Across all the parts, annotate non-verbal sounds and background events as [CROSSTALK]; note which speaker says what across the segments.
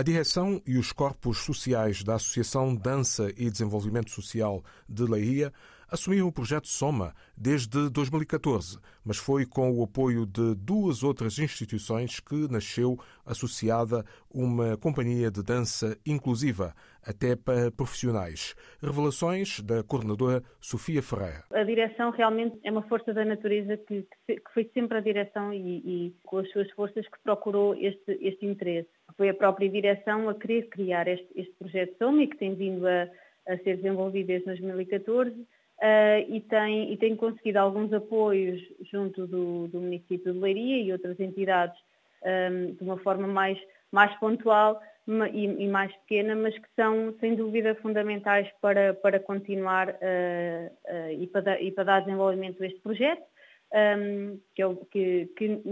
Speaker 1: A direção e os corpos sociais da Associação Dança e Desenvolvimento Social de Leiria assumiu o projeto Soma desde 2014, mas foi com o apoio de duas outras instituições que nasceu associada uma companhia de dança inclusiva, até para profissionais. Revelações da coordenadora Sofia Ferreira.
Speaker 2: A direção realmente é uma força da natureza que, que foi sempre a direção e, e, com as suas forças que procurou este, este interesse. Foi a própria direção a querer criar este, este projeto Soma e que tem vindo a, a ser desenvolvido desde 2014 Uh, e, tem, e tem conseguido alguns apoios junto do, do município de Leiria e outras entidades um, de uma forma mais, mais pontual e, e, mais pequena, mas que são sem dúvida fundamentais para, para continuar uh, uh, e, para, e para dar desenvolvimento a este projeto, um, que, é, que, que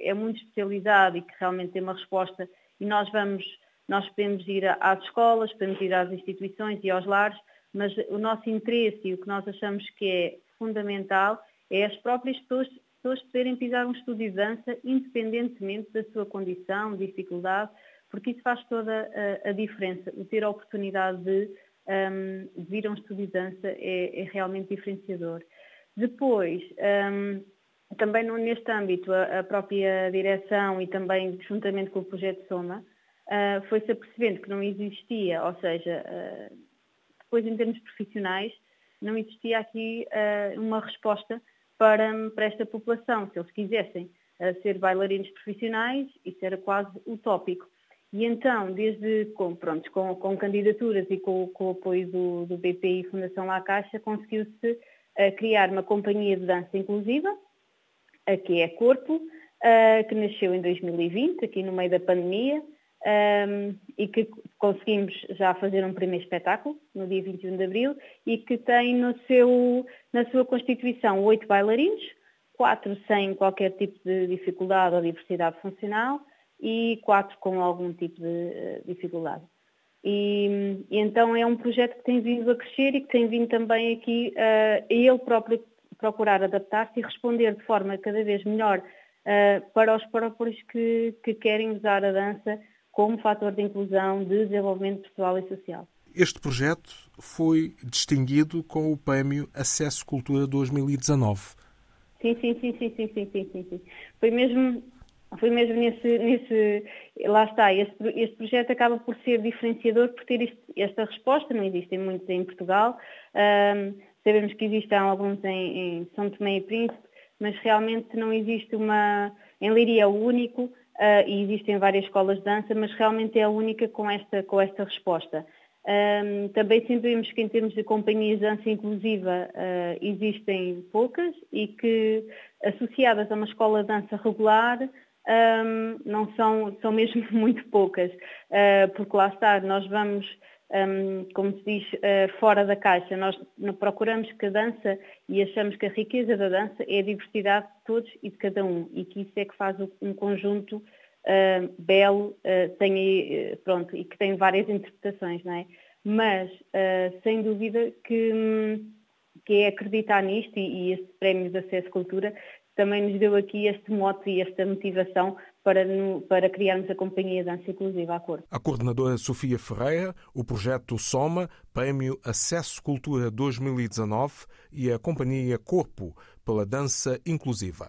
Speaker 2: é muito especializado e que realmente tem uma resposta. E nós vamos, nós podemos ir às escolas, podemos ir às instituições e aos lares mas o nosso interesse e o que nós achamos que é fundamental é as próprias pessoas, pessoas poderem pisar um estúdio de dança independentemente da sua condição, dificuldade, porque isso faz toda a, a diferença. O ter a oportunidade de, um, vir a um estúdio de dança é, é realmente diferenciador. Depois, um, também neste âmbito, a, a, própria direção e também juntamente com o projeto Soma, uh, foi-se apercebendo que não existia, ou seja, uh, depois em termos profissionais não existia aqui uh, uma resposta para, para esta população. Se eles quisessem uh, ser bailarinos profissionais, isso era quase utópico. E então, desde com, pronto, com, com candidaturas e com, com, o apoio do, do BPI e Fundação La Caixa, conseguiu-se uh, criar uma companhia de dança inclusiva, que é Corpo, que nasceu em 2020, aqui no meio da pandemia, um, e que conseguimos já fazer um primeiro espetáculo no dia 21 de abril e que tem no seu, na sua constituição oito bailarinos, quatro sem qualquer tipo de dificuldade ou diversidade funcional e quatro com algum tipo de uh, dificuldade. E, e, então é um projeto que tem vindo a crescer e que tem vindo também aqui uh, a ele próprio procurar adaptar-se e responder de forma cada vez melhor uh, para os próprios que, que querem usar a dança como fator de inclusão, de desenvolvimento pessoal e social.
Speaker 1: Este projeto foi distinguido com o Prémio Acesso Cultura 2019.
Speaker 2: Sim, sim, sim, sim, sim, sim, sim, sim, sim. Foi mesmo, foi mesmo nesse, nesse lá está, este, este projeto acaba por ser diferenciador por ter esta resposta, não existem muitos em Portugal, um, sabemos que existem alguns em, em São Tomé e Príncipe, mas realmente não existe uma, em Liria é o único, uh, e existem várias escolas de dança, mas realmente é a única com esta, com esta resposta. Um, também sabemos que em termos de companhias de dança inclusiva uh, existem poucas e que associadas a uma escola de dança regular um, não são, são mesmo [LAUGHS] muito poucas, uh, porque lá está, nós vamos um, como se diz, uh, fora da caixa. Nós procuramos que a dança e achamos que a riqueza da dança é a diversidade de todos e de cada um e que isso é que faz um conjunto uh, belo, uh, tem, pronto, e que tem várias interpretações, não é? Mas, sem dúvida que, que é acreditar nisto e, e este prémio de acesso à cultura também nos deu aqui este mote e esta motivação para, para criarmos a Companhia Dança Inclusiva à Cor.
Speaker 1: A coordenadora Sofia Ferreira, o projeto Soma, Prémio Acesso Cultura 2019 e a Companhia Corpo pela Dança Inclusiva.